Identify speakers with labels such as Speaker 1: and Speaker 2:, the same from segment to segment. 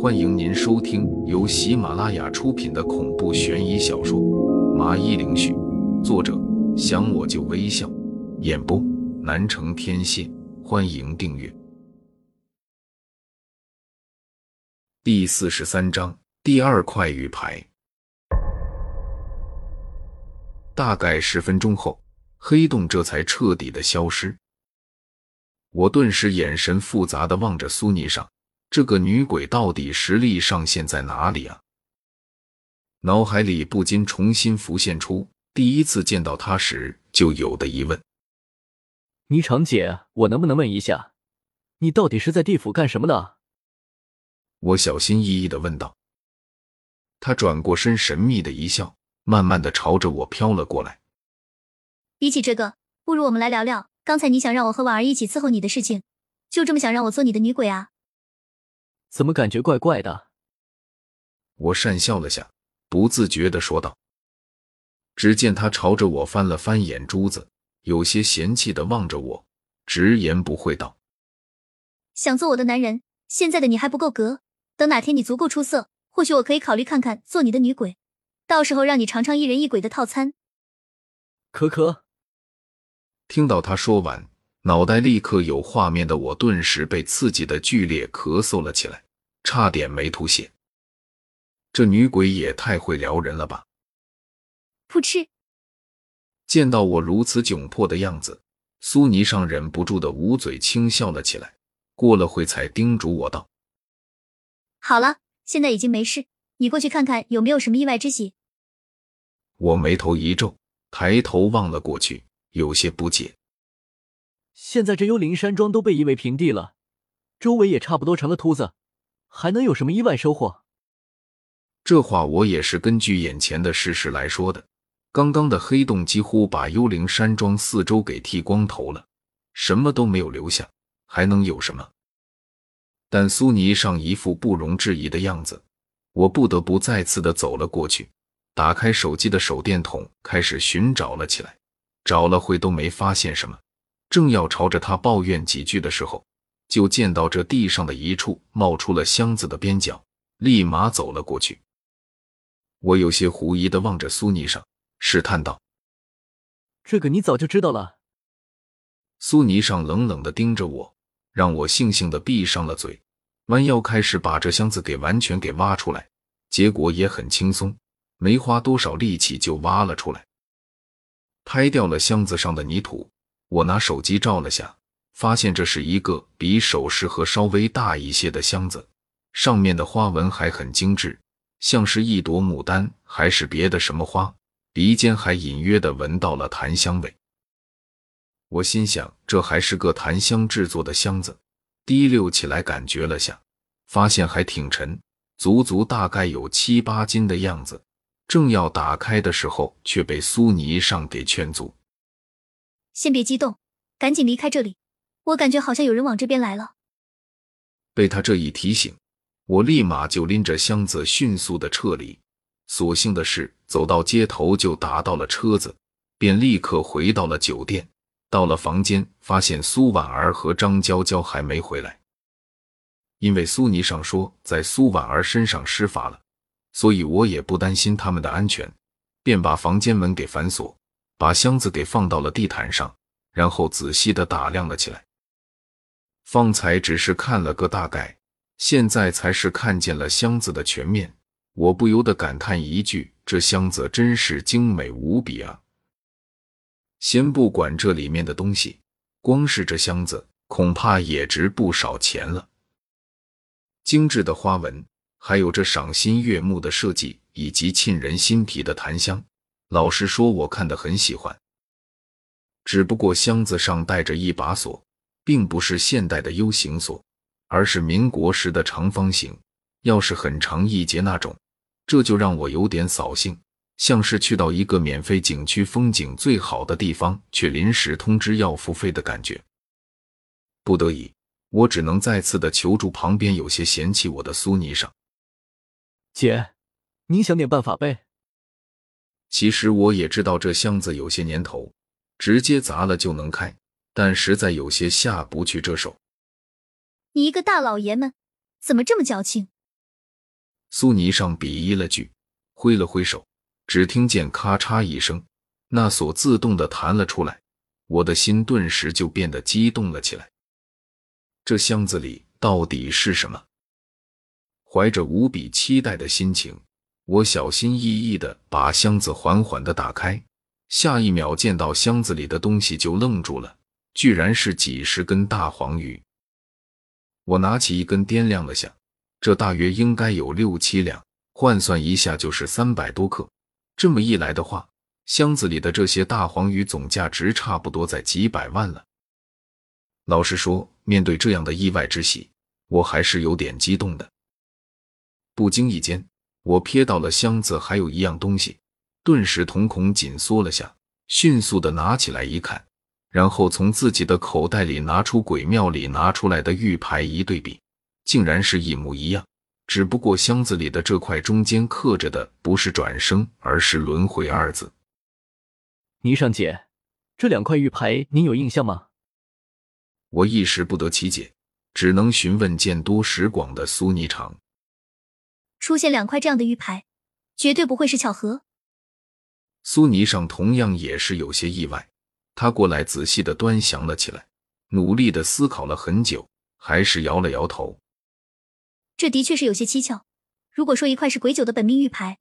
Speaker 1: 欢迎您收听由喜马拉雅出品的恐怖悬疑小说《麻衣灵絮》，作者想我就微笑，演播南城天蝎。欢迎订阅。第四十三章第二块玉牌。大概十分钟后，黑洞这才彻底的消失。我顿时眼神复杂的望着苏尼上，这个女鬼到底实力上限在哪里啊？脑海里不禁重新浮现出第一次见到她时就有的疑问：
Speaker 2: 霓裳姐，我能不能问一下，你到底是在地府干什么的？
Speaker 1: 我小心翼翼的问道。她转过身，神秘的一笑，慢慢的朝着我飘了过来。
Speaker 3: 比起这个，不如我们来聊聊。刚才你想让我和婉儿一起伺候你的事情，就这么想让我做你的女鬼啊？
Speaker 2: 怎么感觉怪怪的？
Speaker 1: 我讪笑了下，不自觉的说道。只见他朝着我翻了翻眼珠子，有些嫌弃的望着我，直言不讳道：“
Speaker 3: 想做我的男人，现在的你还不够格。等哪天你足够出色，或许我可以考虑看看做你的女鬼，到时候让你尝尝一人一鬼的套餐。”
Speaker 2: 可可。
Speaker 1: 听到他说完，脑袋立刻有画面的我，顿时被刺激的剧烈咳嗽了起来，差点没吐血。这女鬼也太会撩人了吧！
Speaker 3: 噗嗤！
Speaker 1: 见到我如此窘迫的样子，苏霓裳忍不住的捂嘴轻笑了起来。过了会，才叮嘱我道：“
Speaker 3: 好了，现在已经没事，你过去看看有没有什么意外之喜。”
Speaker 1: 我眉头一皱，抬头望了过去。有些不解，
Speaker 2: 现在这幽灵山庄都被夷为平地了，周围也差不多成了秃子，还能有什么意外收获？
Speaker 1: 这话我也是根据眼前的事实来说的。刚刚的黑洞几乎把幽灵山庄四周给剃光头了，什么都没有留下，还能有什么？但苏尼上一副不容置疑的样子，我不得不再次的走了过去，打开手机的手电筒，开始寻找了起来。找了会都没发现什么，正要朝着他抱怨几句的时候，就见到这地上的一处冒出了箱子的边角，立马走了过去。我有些狐疑的望着苏尼裳，试探道：“
Speaker 2: 这个你早就知道了？”
Speaker 1: 苏尼裳冷冷的盯着我，让我悻悻的闭上了嘴，弯腰开始把这箱子给完全给挖出来，结果也很轻松，没花多少力气就挖了出来。拍掉了箱子上的泥土，我拿手机照了下，发现这是一个比首饰盒稍微大一些的箱子，上面的花纹还很精致，像是一朵牡丹还是别的什么花，鼻尖还隐约的闻到了檀香味。我心想，这还是个檀香制作的箱子，提溜起来感觉了下，发现还挺沉，足足大概有七八斤的样子。正要打开的时候，却被苏泥上给劝阻：“
Speaker 3: 先别激动，赶紧离开这里。我感觉好像有人往这边来了。”
Speaker 1: 被他这一提醒，我立马就拎着箱子迅速的撤离。所幸的是，走到街头就打到了车子，便立刻回到了酒店。到了房间，发现苏婉儿和张娇娇还没回来，因为苏霓裳说在苏婉儿身上施法了。所以我也不担心他们的安全，便把房间门给反锁，把箱子给放到了地毯上，然后仔细的打量了起来。方才只是看了个大概，现在才是看见了箱子的全面。我不由得感叹一句：“这箱子真是精美无比啊！”先不管这里面的东西，光是这箱子恐怕也值不少钱了。精致的花纹。还有这赏心悦目的设计以及沁人心脾的檀香，老实说，我看得很喜欢。只不过箱子上带着一把锁，并不是现代的 U 型锁，而是民国时的长方形，钥匙很长一截那种，这就让我有点扫兴，像是去到一个免费景区风景最好的地方，却临时通知要付费的感觉。不得已，我只能再次的求助旁边有些嫌弃我的苏尼裳。
Speaker 2: 姐，您想点办法呗。
Speaker 1: 其实我也知道这箱子有些年头，直接砸了就能开，但实在有些下不去这手。
Speaker 3: 你一个大老爷们，怎么这么矫情？
Speaker 1: 苏泥上鄙夷了句，挥了挥手，只听见咔嚓一声，那锁自动的弹了出来，我的心顿时就变得激动了起来。这箱子里到底是什么？怀着无比期待的心情，我小心翼翼的把箱子缓缓的打开，下一秒见到箱子里的东西就愣住了，居然是几十根大黄鱼。我拿起一根掂量了下，这大约应该有六七两，换算一下就是三百多克。这么一来的话，箱子里的这些大黄鱼总价值差不多在几百万了。老实说，面对这样的意外之喜，我还是有点激动的。不经意间，我瞥到了箱子还有一样东西，顿时瞳孔紧缩了下，迅速的拿起来一看，然后从自己的口袋里拿出鬼庙里拿出来的玉牌一对比，竟然是一模一样。只不过箱子里的这块中间刻着的不是转生，而是轮回二字。
Speaker 2: 霓裳姐，这两块玉牌您有印象吗？
Speaker 1: 我一时不得其解，只能询问见多识广的苏霓裳。
Speaker 3: 出现两块这样的玉牌，绝对不会是巧合。
Speaker 1: 苏霓裳同样也是有些意外，他过来仔细的端详了起来，努力的思考了很久，还是摇了摇头。
Speaker 3: 这的确是有些蹊跷。如果说一块是鬼九的本命玉牌，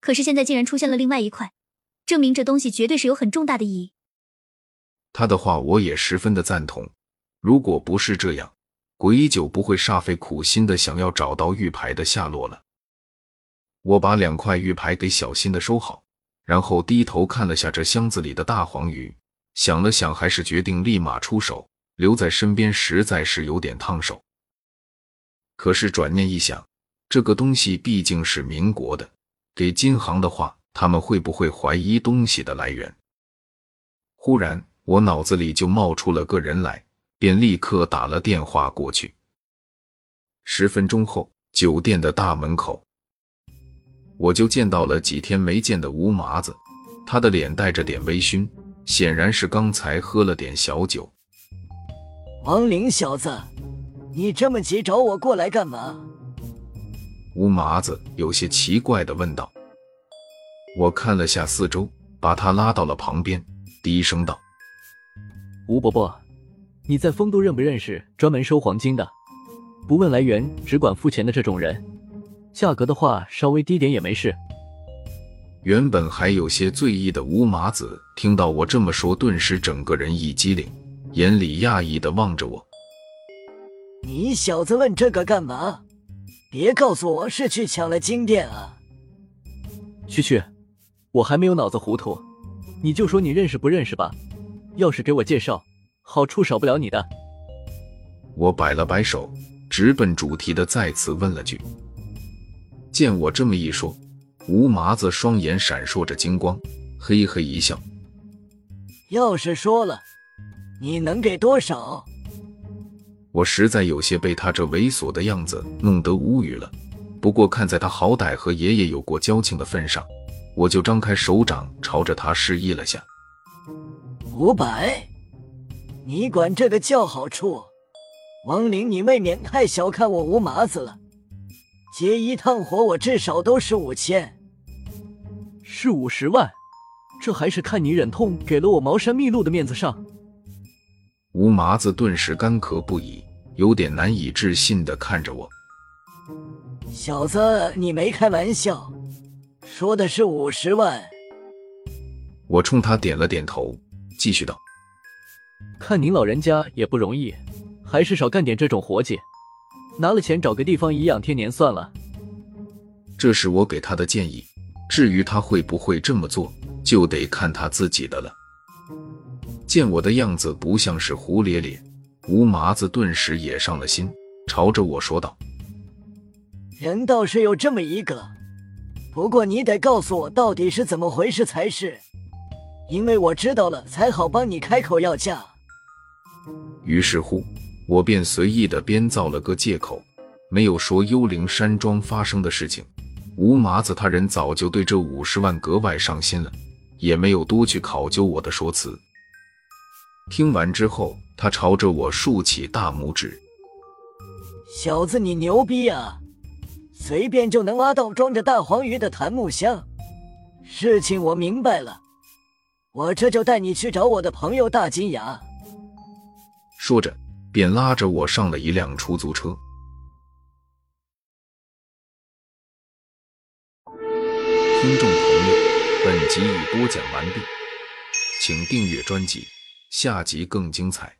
Speaker 3: 可是现在竟然出现了另外一块，证明这东西绝对是有很重大的意义。
Speaker 1: 他的话我也十分的赞同。如果不是这样，鬼九不会煞费苦心的想要找到玉牌的下落了。我把两块玉牌给小心的收好，然后低头看了下这箱子里的大黄鱼，想了想，还是决定立马出手。留在身边实在是有点烫手。可是转念一想，这个东西毕竟是民国的，给金行的话，他们会不会怀疑东西的来源？忽然，我脑子里就冒出了个人来，便立刻打了电话过去。十分钟后，酒店的大门口，我就见到了几天没见的吴麻子，他的脸带着点微醺，显然是刚才喝了点小酒。
Speaker 4: 王林小子。你这么急找我过来干嘛？
Speaker 1: 吴麻子有些奇怪的问道。我看了下四周，把他拉到了旁边，低声道：“
Speaker 2: 吴伯伯，你在丰都认不认识专门收黄金的，不问来源，只管付钱的这种人？价格的话，稍微低点也没事。”
Speaker 1: 原本还有些醉意的吴麻子听到我这么说，顿时整个人一激灵，眼里讶异的望着我。
Speaker 4: 你小子问这个干嘛？别告诉我是去抢了金店啊！
Speaker 2: 去去，我还没有脑子糊涂，你就说你认识不认识吧。要是给我介绍，好处少不了你的。
Speaker 1: 我摆了摆手，直奔主题的再次问了句。见我这么一说，吴麻子双眼闪烁着金光，嘿嘿一笑。
Speaker 4: 要是说了，你能给多少？
Speaker 1: 我实在有些被他这猥琐的样子弄得无语了，不过看在他好歹和爷爷有过交情的份上，我就张开手掌朝着他示意了下。
Speaker 4: 五百，你管这个叫好处？王林，你未免太小看我吴麻子了。接一趟活，我至少都是五千，
Speaker 2: 是五十万，这还是看你忍痛给了我茅山秘录的面子上。
Speaker 1: 吴麻子顿时干咳不已，有点难以置信的看着我。
Speaker 4: 小子，你没开玩笑，说的是五十万。
Speaker 1: 我冲他点了点头，继续道：“
Speaker 2: 看您老人家也不容易，还是少干点这种活计，拿了钱找个地方颐养天年算了。”
Speaker 1: 这是我给他的建议，至于他会不会这么做，就得看他自己的了。见我的样子不像是胡咧咧，吴麻子顿时也上了心，朝着我说道：“
Speaker 4: 人倒是有这么一个，不过你得告诉我到底是怎么回事才是，因为我知道了才好帮你开口要价。”
Speaker 1: 于是乎，我便随意的编造了个借口，没有说幽灵山庄发生的事情。吴麻子他人早就对这五十万格外上心了，也没有多去考究我的说辞。听完之后，他朝着我竖起大拇指。
Speaker 4: 小子，你牛逼啊！随便就能挖到装着大黄鱼的檀木箱。事情我明白了，我这就带你去找我的朋友大金牙。
Speaker 1: 说着，便拉着我上了一辆出租车。听众朋友，本集已播讲完毕，请订阅专辑，下集更精彩。